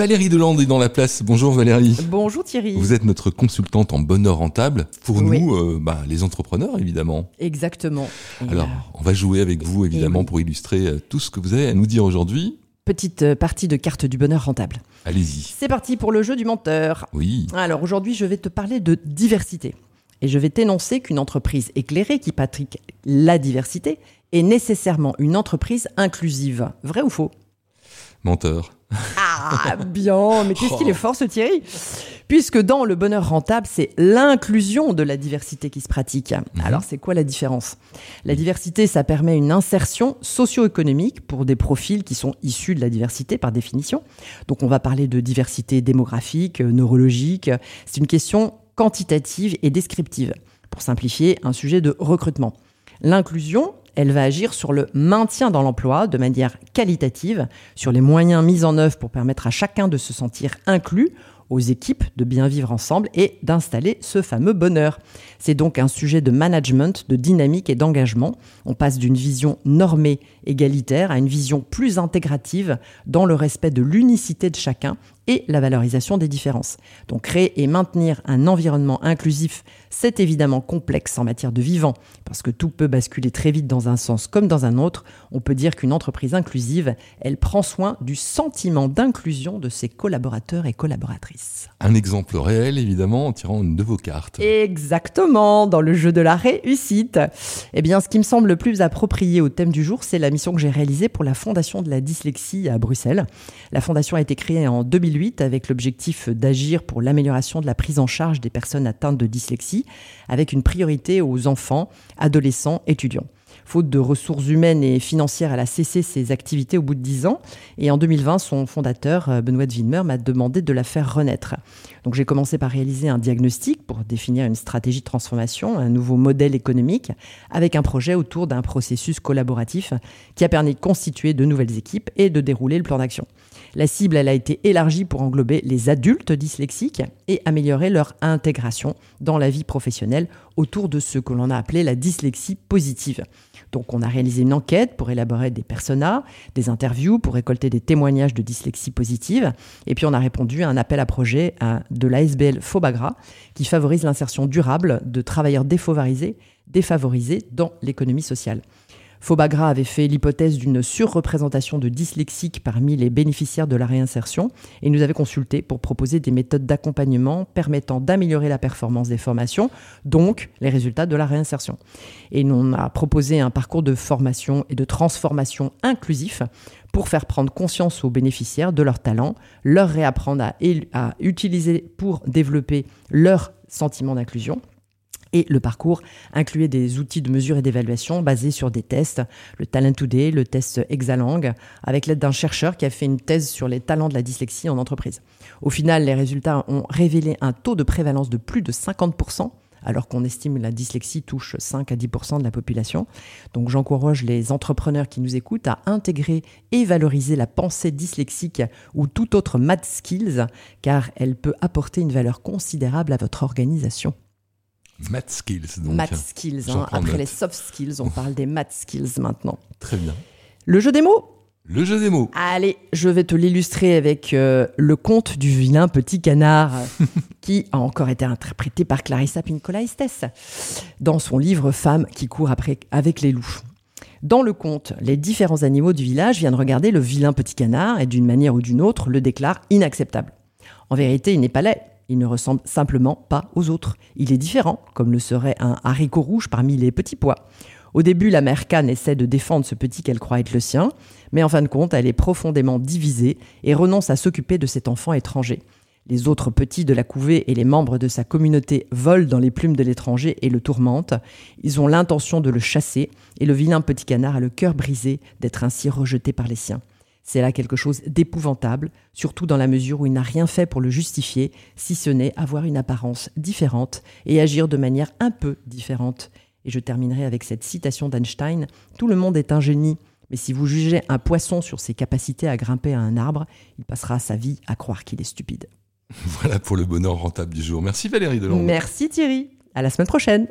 Valérie Delande est dans la place. Bonjour Valérie. Bonjour Thierry. Vous êtes notre consultante en bonheur rentable. Pour Oui. nous, euh, bah, les entrepreneurs, évidemment. Exactement. Et, Alors, euh, on va jouer avec vous, évidemment, oui. pour illustrer euh, tout ce que vous avez à nous dire aujourd'hui. petite euh, partie de carte du bonheur rentable. Allez-y. C'est parti pour le jeu du menteur. Oui. Alors aujourd'hui, je vais te parler de diversité. Et je vais t'énoncer qu'une entreprise éclairée qui pratique la diversité est nécessairement une entreprise inclusive. Vrai ou faux? Menteur. Ah, bien, mais qu'est-ce qu'il est fort ce Thierry? Puisque dans le bonheur rentable, c'est l'inclusion de la diversité qui se pratique. Alors c'est quoi la différence? La diversité, ça permet une insertion socio-économique pour des profils qui sont issus de la diversité par définition. Donc on va parler de diversité démographique, euh, neurologique. C'est une question quantitative et descriptive. Pour simplifier, un sujet de recrutement. L'inclusion, elle va agir sur le maintien dans l'emploi de manière qualitative, sur les moyens mis en œuvre pour permettre à chacun de se sentir inclus, aux équipes de bien vivre ensemble et d'installer ce fameux bonheur. C'est donc un sujet de management, de dynamique et d'engagement. On passe d'une vision normée, égalitaire, à une vision plus intégrative dans le respect de l'unicité de chacun et la valorisation des différences. Donc créer et maintenir un environnement inclusif, c'est évidemment complexe en matière de vivant, parce que tout peut basculer très vite dans un sens comme dans un autre. On peut dire qu'une entreprise inclusive, elle prend soin du sentiment d'inclusion de ses collaborateurs et collaboratrices. Un exemple réel, évidemment, en tirant une de vos cartes. Exactement, dans le jeu de la réussite. Eh bien, ce qui me semble le plus approprié au thème du jour, c'est la mission que j'ai réalisée pour la Fondation de la dyslexie à Bruxelles. La fondation a été créée en 2008 avec l'objectif d'agir pour l'amélioration de la prise en charge des personnes atteintes de dyslexie, avec une priorité aux enfants, adolescents, étudiants. Faute de ressources humaines et financières, elle a cessé ses activités au bout de 10 ans. Et en 2020, son fondateur, euh, Benoît de m'a demandé de la faire renaître. Donc j'ai commencé par réaliser un diagnostic pour définir une stratégie de transformation, un nouveau modèle économique, avec un projet autour d'un processus collaboratif qui a permis de constituer de nouvelles équipes et de dérouler le plan d'action. La cible, a été élargie pour englober les adultes dyslexiques et améliorer leur intégration dans la vie professionnelle autour de ce que l'on a appelé la dyslexie positive. Donc on a réalisé une enquête pour élaborer des personas, des interviews pour récolter des témoignages de dyslexie positive, et puis on a répondu à un appel à projet de l'ASBL Fobagra qui favorise l'insertion durable de travailleurs défavorisés dans l'économie sociale. Fobagra avait fait l'hypothèse d'une surreprésentation de dyslexiques parmi les bénéficiaires de la réinsertion et nous avait consulté pour proposer des méthodes d'accompagnement permettant d'améliorer la performance des formations, donc les résultats de la réinsertion. Et on a proposé un parcours de formation et de transformation inclusif pour faire prendre conscience aux bénéficiaires de leurs talents, leur réapprendre à utiliser pour développer leur sentiment d'inclusion. Et le parcours incluait des outils de mesure et d'évaluation basés sur des tests, le Talent Today, le test Exalang, avec l'aide d'un chercheur qui a fait une thèse sur les talents de la dyslexie en entreprise. Au final, les résultats ont révélé un taux de prévalence de plus de 50%, alors qu'on estime la dyslexie touche 5 à 10% de la population. Donc j'encourage les entrepreneurs qui nous écoutent à intégrer et valoriser la pensée dyslexique ou tout autre math skills, car elle peut apporter une valeur considérable à votre organisation. Math skills, donc. Math skills. Hein. Après note. les soft skills, on parle des math skills maintenant. Très bien. Le jeu des mots? Le jeu des mots. Allez, je vais te l'illustrer avec euh, le conte du vilain petit canard, qui a encore été interprété par Clarissa Pinkola Estes dans son livre Femme qui court après avec les loups. Dans le conte, les différents animaux du village viennent regarder le vilain petit canard et d'une manière ou d'une autre le déclarent inacceptable. En vérité, il n'est pas laid. Il ne ressemble simplement pas aux autres. Il est différent, comme le serait un haricot rouge parmi les petits pois. Au début, la mère Canne essaie de défendre ce petit qu'elle croit être le sien, mais en fin de compte, elle est profondément divisée et renonce à s'occuper de cet enfant étranger. Les autres petits de la couvée et les membres de sa communauté volent dans les plumes de l'étranger et le tourmentent. Ils ont l'intention de le chasser et le vilain petit canard a le cœur brisé d'être ainsi rejeté par les siens. C'est là quelque chose d'épouvantable, surtout dans la mesure où il n'a rien fait pour le justifier, si ce n'est avoir une apparence différente et agir de manière un peu différente. Et je terminerai avec cette citation d'Einstein Tout le monde est un génie, mais si vous jugez un poisson sur ses capacités à grimper à un arbre, il passera sa vie à croire qu'il est stupide. Voilà pour le bonheur rentable du jour. Merci Valérie Delande. Merci Thierry, à la semaine prochaine.